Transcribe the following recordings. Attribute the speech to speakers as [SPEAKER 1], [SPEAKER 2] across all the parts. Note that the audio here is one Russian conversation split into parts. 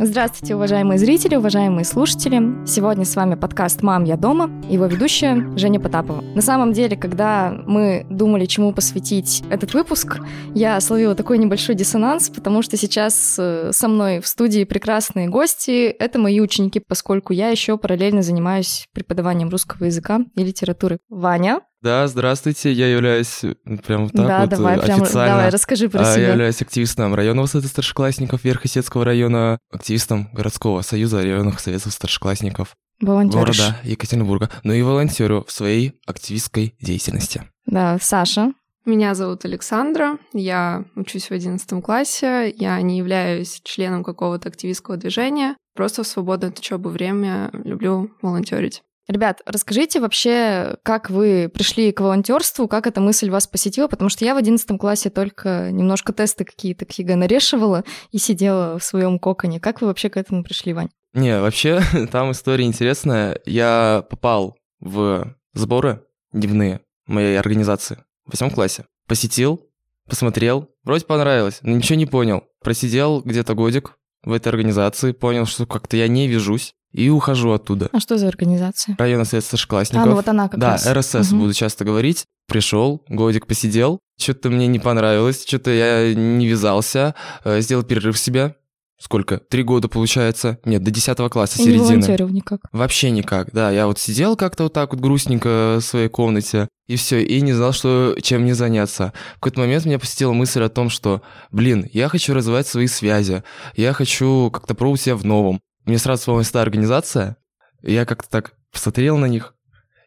[SPEAKER 1] Здравствуйте, уважаемые зрители, уважаемые слушатели. Сегодня с вами подкаст «Мам, я дома», его ведущая Женя Потапова. На самом деле, когда мы думали, чему посвятить этот выпуск, я словила такой небольшой диссонанс, потому что сейчас э, со мной в студии прекрасные гости. Это мои ученики, поскольку я еще параллельно занимаюсь преподаванием русского языка и литературы. Ваня.
[SPEAKER 2] Да, здравствуйте, я являюсь прям так
[SPEAKER 1] да,
[SPEAKER 2] вот
[SPEAKER 1] давай, прям,
[SPEAKER 2] официально.
[SPEAKER 1] давай, расскажи про
[SPEAKER 2] а,
[SPEAKER 1] себя.
[SPEAKER 2] Я являюсь активистом районного совета старшеклассников Верхосецкого района, активистом городского союза районных советов старшеклассников
[SPEAKER 1] Волонтеришь.
[SPEAKER 2] города Екатеринбурга, ну и волонтерю в своей активистской деятельности.
[SPEAKER 1] Да, Саша.
[SPEAKER 3] Меня зовут Александра, я учусь в 11 классе, я не являюсь членом какого-то активистского движения, просто в свободное от учебы время люблю волонтерить.
[SPEAKER 1] Ребят, расскажите вообще, как вы пришли к волонтерству, как эта мысль вас посетила, потому что я в одиннадцатом классе только немножко тесты какие-то к ЕГЭ нарешивала и сидела в своем коконе. Как вы вообще к этому пришли, Вань?
[SPEAKER 2] Не, вообще, там история интересная. Я попал в сборы дневные моей организации в восьмом классе. Посетил, посмотрел, вроде понравилось, но ничего не понял. Просидел где-то годик в этой организации, понял, что как-то я не вяжусь и ухожу оттуда.
[SPEAKER 1] А что за организация?
[SPEAKER 2] Районный совет старшеклассников.
[SPEAKER 1] А, ну вот она как
[SPEAKER 2] да,
[SPEAKER 1] раз.
[SPEAKER 2] РСС
[SPEAKER 1] Мгм.
[SPEAKER 2] буду часто говорить. Пришел, годик посидел, что-то мне не понравилось, что-то я не вязался, э, сделал перерыв в себя. Сколько? Три года получается? Нет, до 10 класса,
[SPEAKER 1] И не
[SPEAKER 2] середины.
[SPEAKER 1] волонтерил никак.
[SPEAKER 2] Вообще никак, да. Я вот сидел как-то вот так вот грустненько в своей комнате, и все, и не знал, что, чем мне заняться. В какой-то момент меня посетила мысль о том, что, блин, я хочу развивать свои связи, я хочу как-то пробовать себя в новом. Мне сразу вспомнилась та организация, и я как-то так посмотрел на них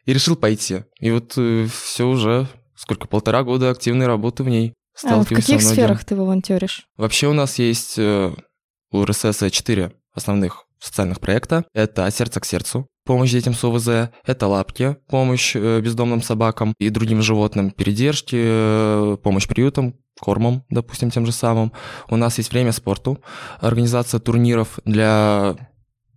[SPEAKER 2] и решил пойти. И вот все уже, сколько, полтора года активной работы в ней.
[SPEAKER 1] А в каких сферах ты волонтеришь?
[SPEAKER 2] Вообще у нас есть э, у РСС четыре основных социальных проекта. Это «Сердце к сердцу», помощь детям с ОВЗ, это «Лапки», помощь э, бездомным собакам и другим животным, передержки, э, помощь приютам, кормом, допустим, тем же самым. У нас есть «Время спорту», организация турниров для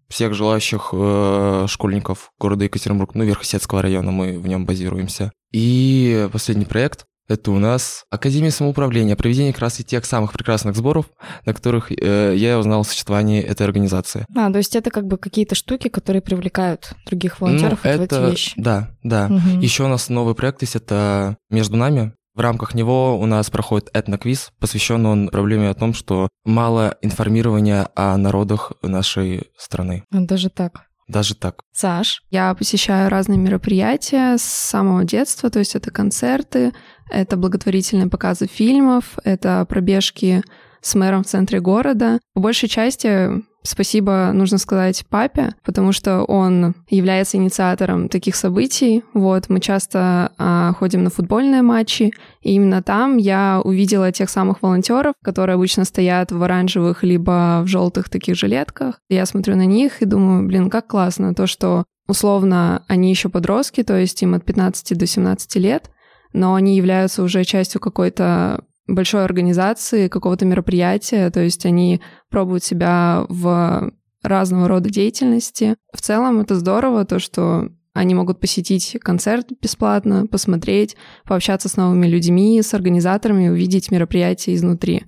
[SPEAKER 2] всех желающих э, школьников города Екатеринбург, ну, Верхосецкого района, мы в нем базируемся. И последний проект это у нас Академия самоуправления, проведение как раз и тех самых прекрасных сборов, на которых э, я узнал о существовании этой организации.
[SPEAKER 1] А, то есть это как бы какие-то штуки, которые привлекают других волонтеров
[SPEAKER 2] Ну,
[SPEAKER 1] вот в эти
[SPEAKER 2] это,
[SPEAKER 1] вещи.
[SPEAKER 2] Да, да.
[SPEAKER 1] Мгм.
[SPEAKER 2] Еще у нас новый проект есть, это «Между нами». В рамках него у нас проходит этноквиз, посвященный он проблеме о том, что мало информирования о народах нашей страны.
[SPEAKER 1] А, Даже так.
[SPEAKER 2] Даже так.
[SPEAKER 1] Саш,
[SPEAKER 3] Я посещаю разные мероприятия с самого детства, то есть это концерты, это благотворительные показы фильмов, это пробежки с мэром в центре города. По большей части спасибо нужно сказать папе, потому что он является инициатором таких событий. Вот мы часто а, ходим на футбольные матчи, и именно там я увидела тех самых волонтеров, которые обычно стоят в оранжевых либо в желтых таких жилетках. Я смотрю на них и думаю, блин, как классно то, что условно они еще подростки, то есть им от 15 до 17 лет, но они являются уже частью какой-то большой организации, какого-то мероприятия, то есть они пробуют себя в разного рода деятельности. В целом это здорово, то, что они могут посетить концерт бесплатно, посмотреть, пообщаться с новыми людьми, с организаторами, увидеть мероприятие изнутри.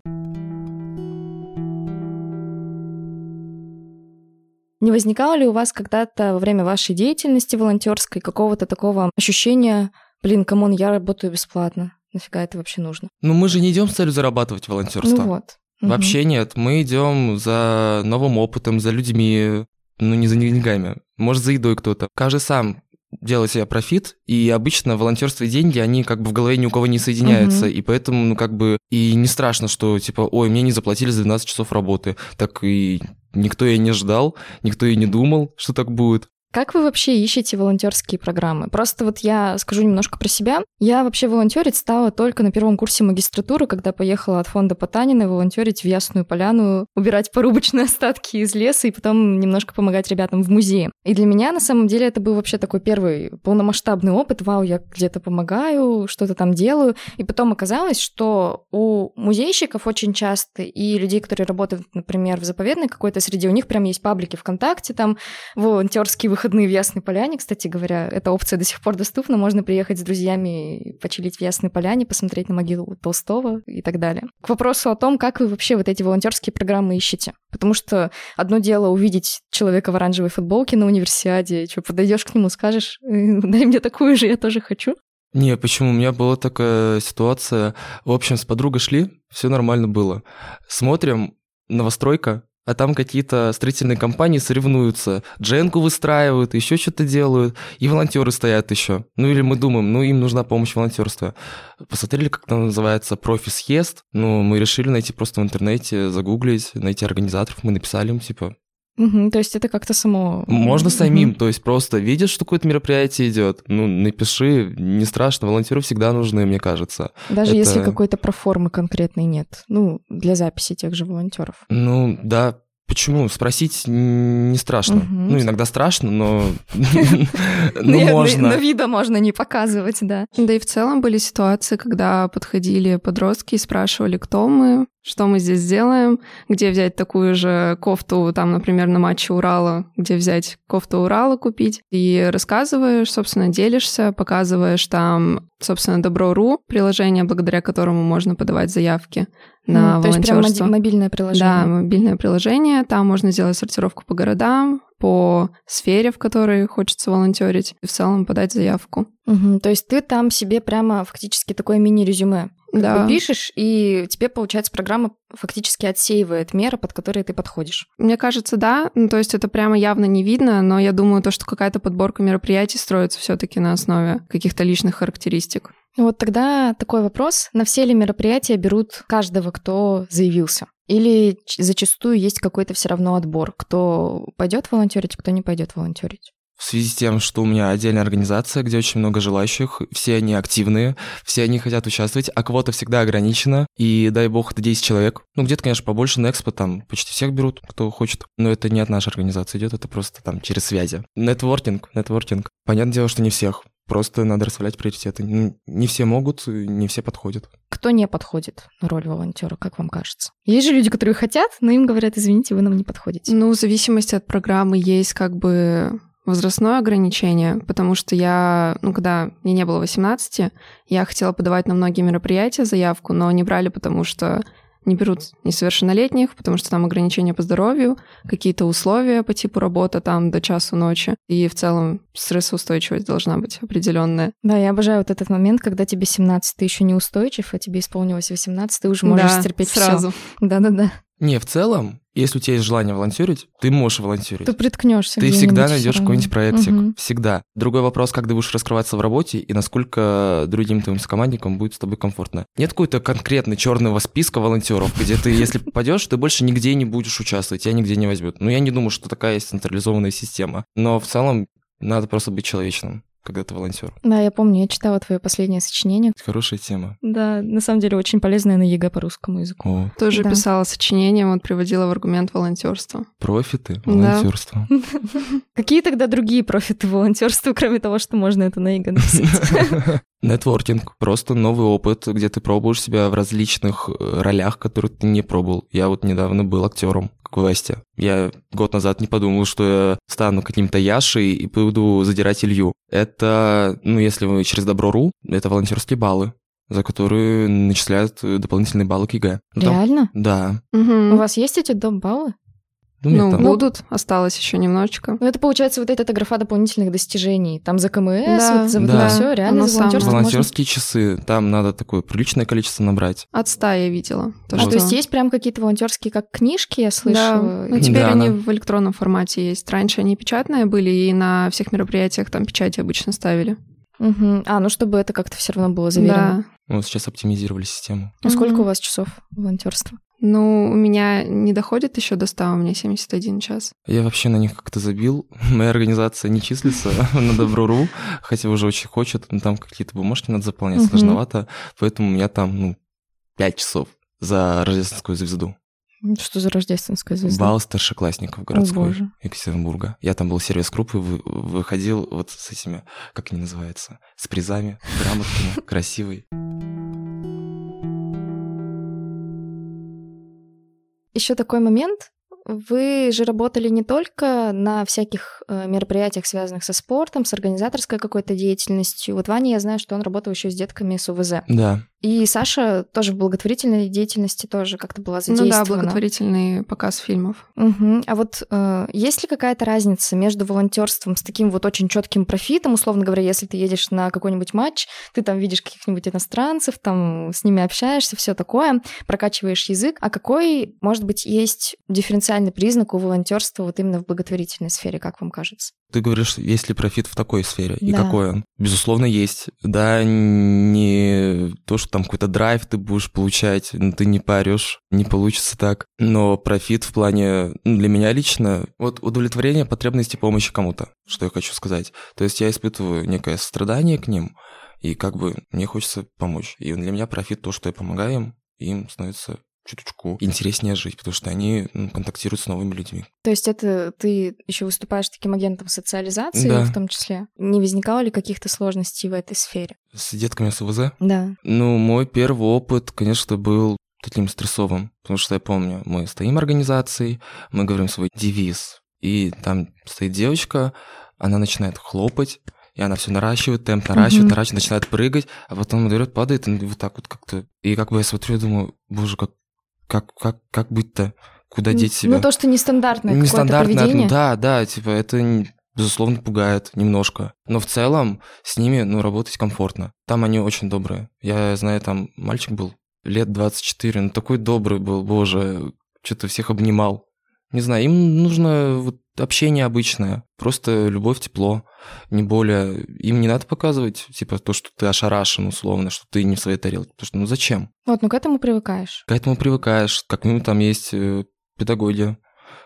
[SPEAKER 1] не возникало ли у вас когда-то во время вашей деятельности волонтерской какого-то такого ощущения, блин, come on, я работаю бесплатно, нафига это вообще нужно?
[SPEAKER 2] Но мы же не идем с целью зарабатывать волонтерство.
[SPEAKER 1] Ну вот.
[SPEAKER 2] Вообще нет, мы идем за новым опытом, за людьми, ну не за деньгами, может за едой кто-то. Каждый сам делает себе профит, и обычно волонтерство и деньги, они как бы в голове ни у кого не соединяются,
[SPEAKER 1] Мгм.
[SPEAKER 2] и поэтому, ну как бы, и не страшно, что типа, ой, мне не заплатили за 12 часов работы, так и никто и не ждал, никто и не думал, что так будет.
[SPEAKER 1] Как вы вообще ищете волонтерские программы? Просто вот я скажу немножко про себя. Я вообще волонтерить стала только на первом курсе магистратуры, когда поехала от фонда Потанина волонтерить в Ясную Поляну, убирать порубочные остатки из леса и потом немножко помогать ребятам в музее. И для меня, на самом деле, это был вообще такой первый полномасштабный опыт. Вау, я где-то помогаю, что-то там делаю. И потом оказалось, что у музейщиков очень часто и людей, которые работают, например, в заповедной какой-то среде, у них прям есть паблики ВКонтакте, там волонтерские выходные в Ясной Поляне, кстати говоря, эта опция до сих пор доступна, можно приехать с друзьями, почилить в Ясной Поляне, посмотреть на могилу Толстого и так далее. К вопросу о том, как вы вообще вот эти волонтерские программы ищете. Потому что одно дело увидеть человека в оранжевой футболке на универсиаде, что подойдешь к нему, скажешь, «Э, дай мне такую же, я тоже хочу.
[SPEAKER 2] Не, почему? У меня была такая ситуация. В общем, с подругой шли, все нормально было. Смотрим, новостройка, а там какие-то строительные компании соревнуются, дженку выстраивают, еще что-то делают, и волонтеры стоят еще. Ну или мы думаем, ну им нужна помощь волонтерства. Посмотрели, как там называется профи-съезд, ну мы решили найти просто в интернете, загуглить, найти организаторов, мы написали им, типа,
[SPEAKER 1] Мгм, то есть это как-то само...
[SPEAKER 2] можно самим, то есть просто видишь, что какое-то мероприятие идет, ну напиши, не страшно, волонтеры всегда нужны, мне кажется.
[SPEAKER 1] Даже
[SPEAKER 2] это-
[SPEAKER 1] если какой-то проформы конкретной нет. Ну, для записи тех же волонтеров.
[SPEAKER 2] Ну, да, почему? Спросить не страшно.
[SPEAKER 1] Мгм.
[SPEAKER 2] Ну, иногда страшно, но... Ну,
[SPEAKER 1] Но
[SPEAKER 2] можно.
[SPEAKER 1] вида можно не показывать, да.
[SPEAKER 3] Да и в целом были ситуации, когда подходили подростки и спрашивали, кто мы, что мы здесь делаем, где взять такую же кофту, там, например, на матче Урала, где взять кофту Урала купить. И рассказываешь, собственно, делишься, показываешь там, собственно, Добро.ру, приложение, благодаря которому можно подавать заявки на
[SPEAKER 1] М, То есть прям
[SPEAKER 3] волонтерство.
[SPEAKER 1] мобильное
[SPEAKER 3] Да,
[SPEAKER 1] приложение.
[SPEAKER 3] мобильное приложение. Там можно сделать сортировку по городам, по сфере, в которой хочется волонтерить, и в целом подать заявку.
[SPEAKER 1] Мгм, То есть ты там себе прямо фактически такое мини-резюме
[SPEAKER 3] Да.
[SPEAKER 1] бы пишешь, и тебе, получается, программа фактически отсеивает меры, под которые ты подходишь.
[SPEAKER 3] Мне кажется, да. Ну, то есть это прямо явно не видно, но я думаю, то, что какая-то подборка мероприятий строится все таки на основе каких-то личных характеристик.
[SPEAKER 1] Ну Вот тогда такой вопрос. На все ли мероприятия берут каждого, кто заявился? Или зачастую есть какой-то все равно отбор, кто пойдет волонтерить, кто не пойдет волонтерить?
[SPEAKER 2] В связи с тем, что у меня отдельная организация, где очень много желающих, все они активные, все они хотят участвовать, а квота всегда ограничена, и дай бог, это 10 человек. Ну, где-то, конечно, побольше, на экспо там почти всех берут, кто хочет, но это не от нашей организации идет, это просто там через связи. Нетворкинг, нетворкинг. Понятное дело, что не всех, просто надо расставлять приоритеты. Не все могут, не все подходят.
[SPEAKER 1] Кто не подходит на роль волонтера, как вам кажется? Есть же люди, которые хотят, но им говорят, извините, вы нам не подходите.
[SPEAKER 3] Ну, в зависимости от программы есть как бы возрастное ограничение, потому что я, ну, когда мне не было 18, я хотела подавать на многие мероприятия заявку, но не брали, потому что не берут несовершеннолетних, потому что там ограничения по здоровью, какие-то условия по типу работы там до часу ночи. И в целом стрессоустойчивость должна быть определенная.
[SPEAKER 1] Да, я обожаю вот этот момент, когда тебе 17, ты еще не устойчив, а тебе исполнилось 18, ты уже можешь
[SPEAKER 3] Да,
[SPEAKER 1] стерпеть
[SPEAKER 3] сразу.
[SPEAKER 1] Да-да-да.
[SPEAKER 2] Не, в целом, если у тебя есть желание волонтерить, ты можешь волонтерить.
[SPEAKER 1] Ты приткнешься.
[SPEAKER 2] Ты всегда найдешь какой-нибудь проектик.
[SPEAKER 1] Мгм.
[SPEAKER 2] Всегда. Другой вопрос, как ты будешь раскрываться в работе и насколько другим твоим командникам будет с тобой комфортно. Нет какой-то конкретной черного списка волонтеров, где ты, если попадешь, ты больше нигде не будешь участвовать, тебя нигде не возьмут. Ну, я не думаю, что такая есть централизованная система. Но в целом надо просто быть человечным, когда ты волонтер.
[SPEAKER 1] Да, я помню, я читала твое последнее сочинение.
[SPEAKER 2] Хорошая тема.
[SPEAKER 1] Да, на самом деле очень полезное на ЕГЭ по русскому языку.
[SPEAKER 2] О,
[SPEAKER 3] Тоже
[SPEAKER 1] Да.
[SPEAKER 3] писала сочинение, вот приводила в аргумент волонтерства.
[SPEAKER 2] профиты,
[SPEAKER 3] Да.
[SPEAKER 2] волонтерство.
[SPEAKER 1] Какие тогда другие профиты волонтерства, кроме того, что можно это на ЕГЭ написать?
[SPEAKER 2] Нетворкинг, просто новый опыт, где ты пробуешь себя в различных э, ролях, которые ты не пробовал. Я вот недавно был актером квесте. Я год назад не подумал, что я стану каким-то Яшей и буду задирать Илью. Это, ну, если вы через Добро.ру, это волонтерские баллы, за которые начисляют дополнительные баллы к ЕГЭ. Ну, там-
[SPEAKER 1] Реально?
[SPEAKER 2] Да.
[SPEAKER 3] Мгм.
[SPEAKER 1] У вас есть эти доп. баллы?
[SPEAKER 2] Ну,
[SPEAKER 3] Ну,
[SPEAKER 2] там-
[SPEAKER 3] будут, осталось еще немножечко.
[SPEAKER 1] Ну, это получается вот эта графа дополнительных достижений. Там за КМС,
[SPEAKER 3] Да,
[SPEAKER 1] вот за вот
[SPEAKER 2] да.
[SPEAKER 1] это все, реально
[SPEAKER 3] Оно
[SPEAKER 1] за волонтерство можно.
[SPEAKER 2] волонтерские часы, там надо такое приличное количество набрать.
[SPEAKER 3] От ста я видела. То,
[SPEAKER 1] А,
[SPEAKER 3] что...
[SPEAKER 1] то есть есть прям какие-то волонтерские, как книжки, я
[SPEAKER 3] Да,
[SPEAKER 1] слышала.
[SPEAKER 3] ну теперь
[SPEAKER 2] Да,
[SPEAKER 3] они
[SPEAKER 2] она-
[SPEAKER 3] в электронном формате есть. Раньше они печатные были, и на всех мероприятиях там печати обычно ставили.
[SPEAKER 1] Мгм. А, ну чтобы это как-то все равно было заверено.
[SPEAKER 3] Да.
[SPEAKER 2] Вот сейчас оптимизировали систему.
[SPEAKER 1] Ну, сколько у вас часов волонтерства?
[SPEAKER 3] Ну, у меня не доходит еще до 100, у меня 71 час.
[SPEAKER 2] Я вообще на них как-то забил. Моя организация не числится на Добро.ру, хотя уже очень хочет. Но там какие-то бумажки надо заполнять, сложновато. Поэтому у меня там, ну, 5 часов за рождественскую звезду.
[SPEAKER 1] Что за рождественская звезда?
[SPEAKER 2] Бал старшеклассников городской
[SPEAKER 1] боже.
[SPEAKER 2] Екатеринбурга. Я там был сервис-группы, вы- выходил вот с этими, как они называются, с призами, грамотками, красивый.
[SPEAKER 1] Еще такой момент. Вы же работали не только на всяких э, мероприятиях, связанных со спортом, с организаторской какой-то деятельностью. Вот Ваня, я знаю, что он работал еще с детками с УВЗ.
[SPEAKER 2] Да.
[SPEAKER 1] И Саша тоже в благотворительной деятельности тоже как-то была задействована.
[SPEAKER 3] Ну да, благотворительный показ фильмов.
[SPEAKER 1] Угу. А вот э, есть ли какая-то разница между волонтерством с таким вот очень четким профитом, условно говоря, если ты едешь на какой-нибудь матч, ты там видишь каких-нибудь иностранцев, там с ними общаешься, все такое, прокачиваешь язык, а какой, может быть, есть дифференциальный признак у волонтерства вот именно в благотворительной сфере, как вам кажется?
[SPEAKER 2] Ты говоришь, есть ли профит в такой сфере? И
[SPEAKER 1] Да.
[SPEAKER 2] какой он? Безусловно, есть. Да, не то, что там какой-то драйв ты будешь получать, ну, ты не паришь, не получится так. Но профит в плане, ну, для меня лично, вот удовлетворение потребности помощи кому-то, что я хочу сказать. То есть я испытываю некое сострадание к ним, и как бы мне хочется помочь. И для меня профит то, что я помогаю им, и им становится чуточку интереснее жить, потому что они ну, контактируют с новыми людьми.
[SPEAKER 1] То есть это ты еще выступаешь таким агентом социализации
[SPEAKER 2] Да.
[SPEAKER 1] в том числе? Не возникало ли каких-то сложностей в этой сфере?
[SPEAKER 2] С детками с УВЗ
[SPEAKER 1] Да.
[SPEAKER 2] Ну, мой первый опыт, конечно, был таким стрессовым, потому что я помню, мы стоим организацией, мы говорим свой девиз, и там стоит девочка, она начинает хлопать, и она все наращивает, темп наращивает, наращивает, начинает прыгать, а потом берет, падает, и вот так вот как-то. И как бы я смотрю думаю, боже, как, как, как, как быть-то? Куда деть себя?
[SPEAKER 1] Ну, то, что нестандартное
[SPEAKER 2] Нестандартное,
[SPEAKER 1] поведение.
[SPEAKER 2] да, да, типа это безусловно пугает немножко. Но в целом с ними, ну, работать комфортно. Там они очень добрые. Я знаю, там мальчик был лет 24, ну такой добрый был, боже, что-то всех обнимал. Не знаю, им нужно вот общение обычное, просто любовь, тепло, не более. Им не надо показывать, типа, то, что ты ошарашен, условно, что ты не в своей тарелке. Потому что, ну зачем?
[SPEAKER 1] Вот, ну к этому привыкаешь.
[SPEAKER 2] К этому привыкаешь, как минимум там есть э, педагоги,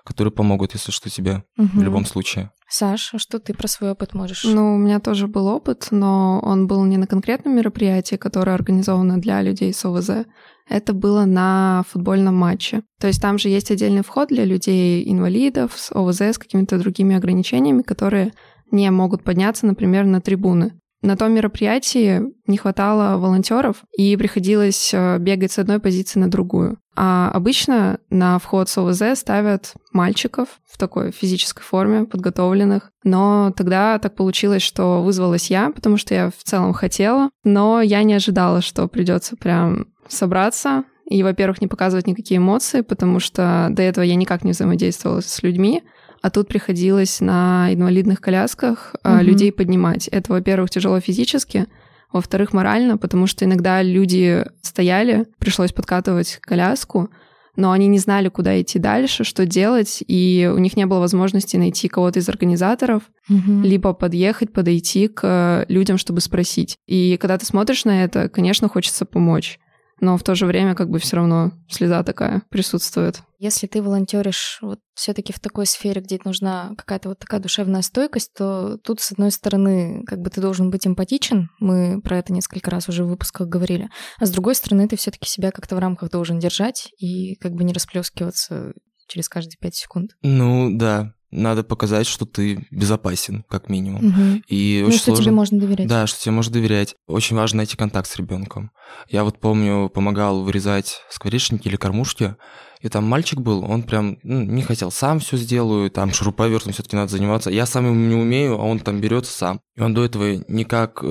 [SPEAKER 2] которые помогут, если что, тебе в
[SPEAKER 1] Мгм.
[SPEAKER 2] любом случае.
[SPEAKER 1] Саш, а что ты про свой опыт можешь?
[SPEAKER 3] Ну, у меня тоже был опыт, но он был не на конкретном мероприятии, которое организовано для людей с ОВЗ. Это было на футбольном матче. То есть там же есть отдельный вход для людей-инвалидов с ОВЗ, с какими-то другими ограничениями, которые не могут подняться, например, на трибуны. На том мероприятии не хватало волонтеров, и приходилось э, бегать с одной позиции на другую. А обычно на вход с ОВЗ ставят мальчиков в такой физической форме, подготовленных. Но тогда так получилось, что вызвалась я, потому что я в целом хотела, но я не ожидала, что придется прям собраться и, во-первых, не показывать никакие эмоции, потому что до этого я никак не взаимодействовала с людьми, а тут приходилось на инвалидных колясках
[SPEAKER 1] Мгм.
[SPEAKER 3] людей поднимать. Это, во-первых, тяжело физически, во-вторых, морально, потому что иногда люди стояли, пришлось подкатывать коляску, но они не знали, куда идти дальше, что делать, и у них не было возможности найти кого-то из организаторов,
[SPEAKER 1] Мгм.
[SPEAKER 3] либо подъехать, подойти к э, людям, чтобы спросить. И когда ты смотришь на это, конечно, хочется помочь, но в то же время как бы все равно слеза такая присутствует.
[SPEAKER 1] Если ты волонтеришь вот все-таки в такой сфере, где нужна какая-то вот такая душевная стойкость, то тут, с одной стороны, как бы ты должен быть эмпатичен, мы про это несколько раз уже в выпусках говорили, а с другой стороны, ты все-таки себя как-то в рамках должен держать и как бы не расплескиваться через каждые пять секунд.
[SPEAKER 2] Ну, да, надо показать, что ты безопасен, как минимум.
[SPEAKER 1] Мгм.
[SPEAKER 2] И
[SPEAKER 1] Ну,
[SPEAKER 2] очень
[SPEAKER 1] что
[SPEAKER 2] сложно...
[SPEAKER 1] тебе можно доверять.
[SPEAKER 2] Да, что тебе можно доверять. Очень важно найти контакт с ребенком. Я вот помню, помогал вырезать скворечники или кормушки, и там мальчик был, он прям ну, не хотел, сам все сделаю, там шуруповертом все-таки надо заниматься. Я сам им не умею, а он там берется сам. И он до этого никак э,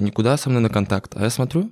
[SPEAKER 2] никуда со мной на контакт. А я смотрю,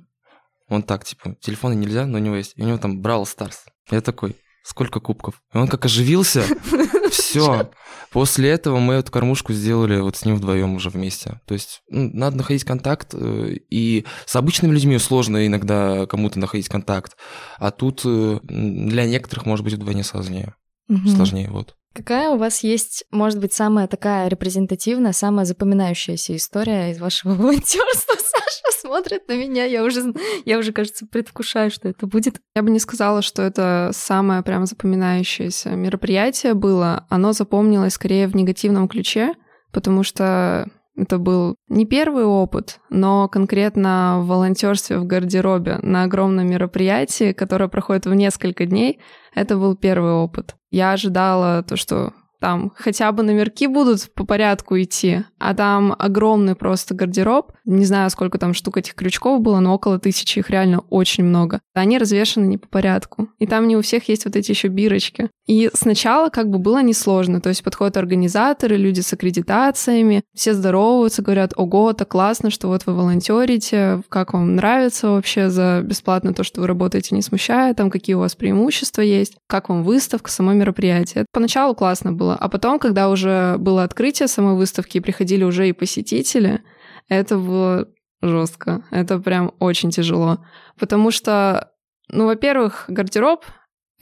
[SPEAKER 2] он так, типа, телефона нельзя, но у него есть. И у него там Брал Старс. Я такой, сколько кубков? И он как оживился. Все. После этого мы эту кормушку сделали вот с ним вдвоем уже вместе. То есть ну, надо находить контакт, э, и с обычными людьми сложно иногда кому-то находить контакт, а тут э, для некоторых может быть вдвойне сложнее.
[SPEAKER 1] Мгм.
[SPEAKER 2] Сложнее, вот.
[SPEAKER 1] Какая у вас есть, может быть, самая такая репрезентативная, самая запоминающаяся история из вашего волонтерства? Саша смотрит на меня, я уже, я уже, кажется, предвкушаю, что это будет.
[SPEAKER 3] Я бы не сказала, что это самое прям запоминающееся мероприятие было. Оно запомнилось скорее в негативном ключе, потому что это был не первый опыт, но конкретно в волонтерстве в гардеробе на огромном мероприятии, которое проходит в несколько дней, это был первый опыт. Я ожидала то, что там хотя бы номерки будут по порядку идти, а там огромный просто гардероб. Не знаю, сколько там штук этих крючков было, но около тысячи, их реально очень много. Они развешаны не по порядку. И там не у всех есть вот эти еще бирочки. И сначала как бы было несложно, то есть подходят организаторы, люди с аккредитациями, все здороваются, говорят, ого, это классно, что вот вы волонтерите, как вам нравится вообще за бесплатно то, что вы работаете, не смущая, там какие у вас преимущества есть, как вам выставка, само мероприятие. Поначалу классно было, а потом, когда уже было открытие самой выставки и приходили уже и посетители, это было жестко. Это прям очень тяжело. Потому что, ну, во-первых, гардероб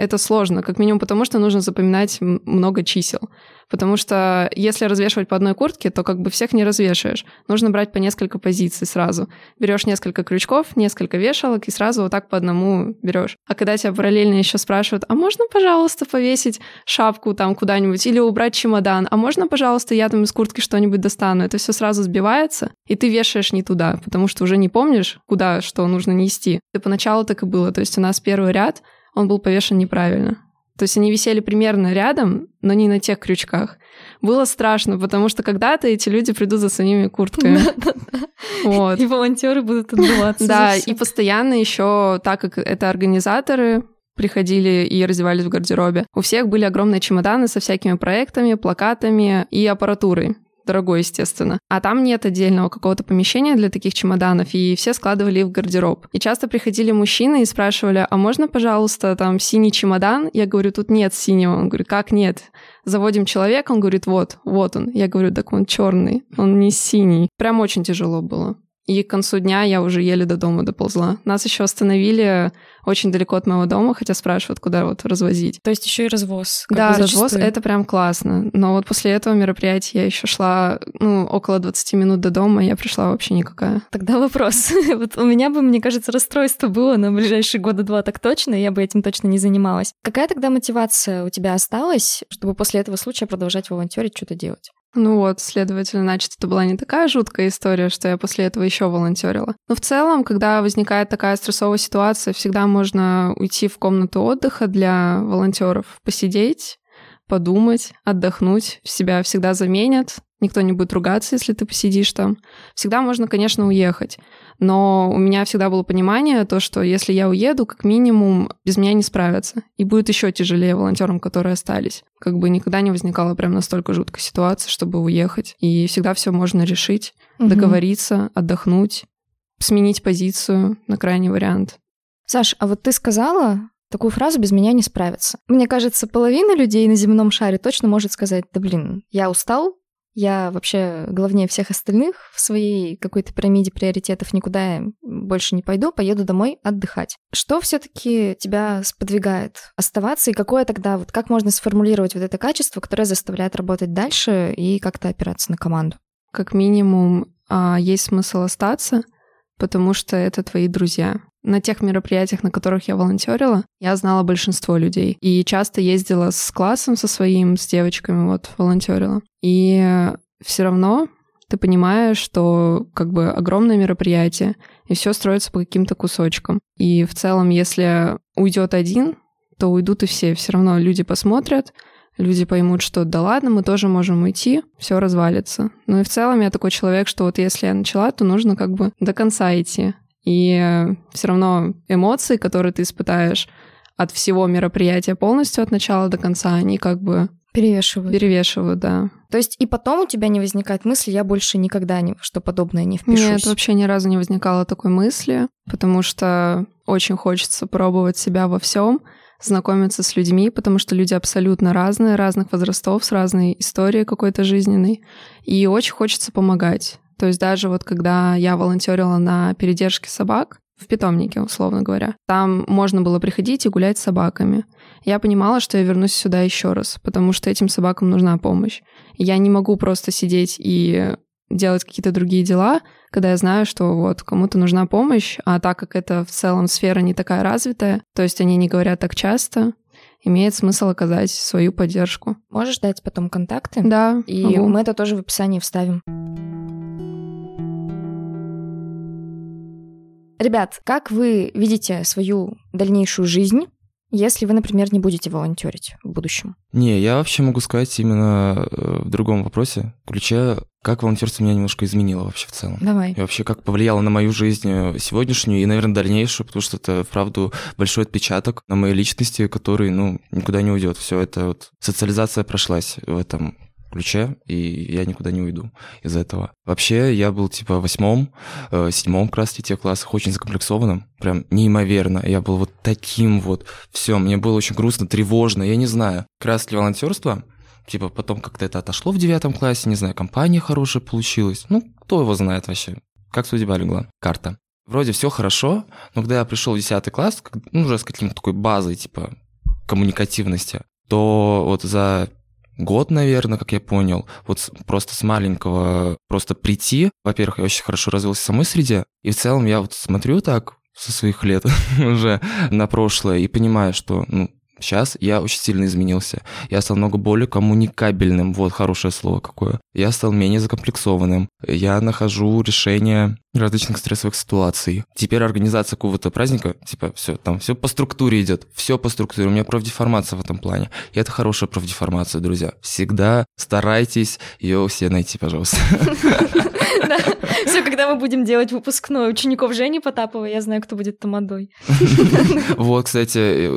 [SPEAKER 3] это сложно, как минимум потому, что нужно запоминать много чисел. Потому что если развешивать по одной куртке, то как бы всех не развешаешь. Нужно брать по несколько позиций сразу. Берешь несколько крючков, несколько вешалок и сразу вот так по одному берешь. А когда тебя параллельно еще спрашивают, а можно, пожалуйста, повесить шапку там куда-нибудь или убрать чемодан, а можно, пожалуйста, я там из куртки что-нибудь достану, это все сразу сбивается, и ты вешаешь не туда, потому что уже не помнишь, куда что нужно нести. И поначалу так и было. То есть у нас первый ряд, он был повешен неправильно. То есть они висели примерно рядом, но не на тех крючках. Было страшно, потому что когда-то эти люди придут за своими куртками.
[SPEAKER 1] Вот. И волонтеры будут отдуваться.
[SPEAKER 3] Да, и постоянно еще, так как это организаторы, приходили и раздевались в гардеробе. У всех были огромные чемоданы со всякими проектами, плакатами и аппаратурой дорогой, естественно. А там нет отдельного какого-то помещения для таких чемоданов, и все складывали их в гардероб. И часто приходили мужчины и спрашивали, а можно, пожалуйста, там синий чемодан? Я говорю, тут нет синего. Он говорит, как нет? Заводим человека, он говорит, вот, вот он. Я говорю, так он черный, он не синий. Прям очень тяжело было. И к концу дня я уже еле до дома доползла. Нас еще остановили очень далеко от моего дома, хотя спрашивают, куда вот развозить.
[SPEAKER 1] То есть еще и развоз.
[SPEAKER 3] Да, развоз это прям классно. Но вот после этого мероприятия я еще шла, ну, около 20 минут до дома, и я пришла вообще никакая.
[SPEAKER 1] Тогда вопрос. вот у меня бы, мне кажется, расстройство было на ближайшие года два так точно, и я бы этим точно не занималась. Какая тогда мотивация у тебя осталась, чтобы после этого случая продолжать волонтерить, что-то делать?
[SPEAKER 3] Ну вот, следовательно, значит, это была не такая жуткая история, что я после этого еще волонтерила. Но в целом, когда возникает такая стрессовая ситуация, всегда можно уйти в комнату отдыха для волонтеров, посидеть, подумать, отдохнуть, себя всегда заменят, никто не будет ругаться, если ты посидишь там. Всегда можно, конечно, уехать. Но у меня всегда было понимание, то, что если я уеду, как минимум без меня не справятся. И будет еще тяжелее волонтерам, которые остались. Как бы никогда не возникала прям настолько жуткая ситуация, чтобы уехать. И всегда все можно решить, угу. договориться, отдохнуть, сменить позицию на крайний вариант.
[SPEAKER 1] Саш, а вот ты сказала, такую фразу без меня не справится. Мне кажется, половина людей на земном шаре точно может сказать, да блин, я устал, я вообще главнее всех остальных в своей какой-то пирамиде приоритетов никуда больше не пойду, поеду домой отдыхать. Что все-таки тебя сподвигает оставаться и какое тогда, вот как можно сформулировать вот это качество, которое заставляет работать дальше и как-то опираться на команду?
[SPEAKER 3] Как минимум, а, есть смысл остаться, потому что это твои друзья. На тех мероприятиях, на которых я волонтерила, я знала большинство людей. И часто ездила с классом со своим, с девочками, вот, волонтерила. И все равно ты понимаешь, что как бы огромное мероприятие, и все строится по каким-то кусочкам. И в целом, если уйдет один, то уйдут и все. Все равно люди посмотрят, люди поймут, что да ладно, мы тоже можем уйти, все развалится. Ну и в целом я такой человек, что вот если я начала, то нужно как бы до конца идти. И все равно эмоции, которые ты испытаешь от всего мероприятия полностью от начала до конца, они как бы
[SPEAKER 1] Перевешивают.
[SPEAKER 3] Перевешивают, да.
[SPEAKER 1] То есть и потом у тебя не возникает мысли, я больше никогда ни что подобное не впишусь?
[SPEAKER 3] Нет, вообще ни разу не возникало такой мысли, потому что очень хочется пробовать себя во всем, знакомиться с людьми, потому что люди абсолютно разные, разных возрастов, с разной историей какой-то жизненной. И очень хочется помогать. То есть даже вот когда я волонтерила на передержке собак, в питомнике, условно говоря. Там можно было приходить и гулять с собаками. Я понимала, что я вернусь сюда еще раз, потому что этим собакам нужна помощь. я не могу просто сидеть и делать какие-то другие дела, когда я знаю, что вот кому-то нужна помощь, а так как это в целом сфера не такая развитая, то есть они не говорят так часто, имеет смысл оказать свою поддержку.
[SPEAKER 1] Можешь дать потом контакты?
[SPEAKER 3] Да.
[SPEAKER 1] И могу. мы это тоже в описании вставим. Ребят, как вы видите свою дальнейшую жизнь? Если вы, например, не будете волонтерить в будущем?
[SPEAKER 2] Не, я вообще могу сказать именно э, в другом вопросе, ключе, как волонтерство меня немножко изменило вообще в целом.
[SPEAKER 1] Давай.
[SPEAKER 2] И вообще, как повлияло на мою жизнь э, сегодняшнюю и, наверное, дальнейшую, потому что это, вправду, большой отпечаток на моей личности, который, ну, никуда не уйдет. Все это вот социализация прошлась в этом ключе, и я никуда не уйду из этого. Вообще, я был типа восьмом, э, седьмом как раз тех классах очень закомплексованным, прям неимоверно. Я был вот таким вот, все, мне было очень грустно, тревожно, я не знаю. Как раз для волонтерства, типа потом как-то это отошло в девятом классе, не знаю, компания хорошая получилась. Ну, кто его знает вообще? Как судьба легла? Карта. Вроде все хорошо, но когда я пришел в 10 класс, ну, уже с каким-то такой базой, типа, коммуникативности, то вот за год, наверное, как я понял, вот просто с маленького просто прийти. Во-первых, я очень хорошо развился в самой среде, и в целом я вот смотрю так со своих лет уже на прошлое и понимаю, что ну, Сейчас я очень сильно изменился. Я стал много более коммуникабельным. Вот хорошее слово какое. Я стал менее закомплексованным. Я нахожу решения различных стрессовых ситуаций. Теперь организация какого-то праздника, типа, все, там все по структуре идет, все по структуре. У меня профдеформация в этом плане. И это хорошая профдеформация, друзья. Всегда старайтесь ее все найти, пожалуйста.
[SPEAKER 1] Все, когда мы будем делать выпускной учеников Жени Потаповой, я знаю, кто будет тамадой.
[SPEAKER 2] Вот, кстати,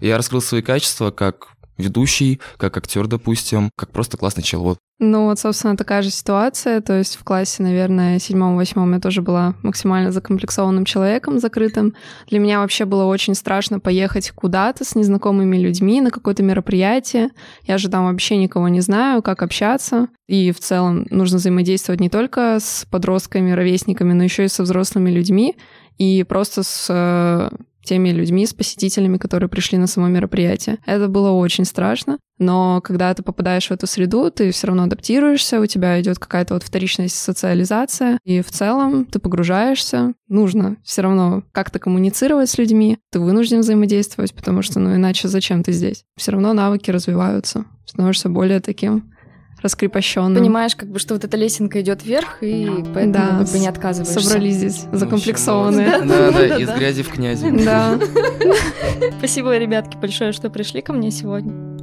[SPEAKER 2] я раскрыл свои качества как ведущий, как актер, допустим, как просто классный чел. Вот.
[SPEAKER 3] Ну вот, собственно, такая же ситуация. То есть в классе, наверное, седьмом-восьмом я тоже была максимально закомплексованным человеком, закрытым. Для меня вообще было очень страшно поехать куда-то с незнакомыми людьми на какое-то мероприятие. Я же там вообще никого не знаю, как общаться. И в целом нужно взаимодействовать не только с подростками, ровесниками, но еще и со взрослыми людьми. И просто с э, теми людьми, с посетителями, которые пришли на само мероприятие. Это было очень страшно, но когда ты попадаешь в эту среду, ты все равно адаптируешься, у тебя идет какая-то вот вторичная социализация, и в целом ты погружаешься. Нужно все равно как-то коммуницировать с людьми, ты вынужден взаимодействовать, потому что, ну, иначе зачем ты здесь? Все равно навыки развиваются, становишься более таким раскрепощенным.
[SPEAKER 1] Понимаешь, как бы, что вот эта лесенка идет вверх, и поэтому да, как бы не отказываешься.
[SPEAKER 3] Собрались здесь закомплексованные.
[SPEAKER 2] Да, да, из грязи в князи.
[SPEAKER 3] Да.
[SPEAKER 1] Спасибо, ребятки, большое, что пришли ко мне сегодня.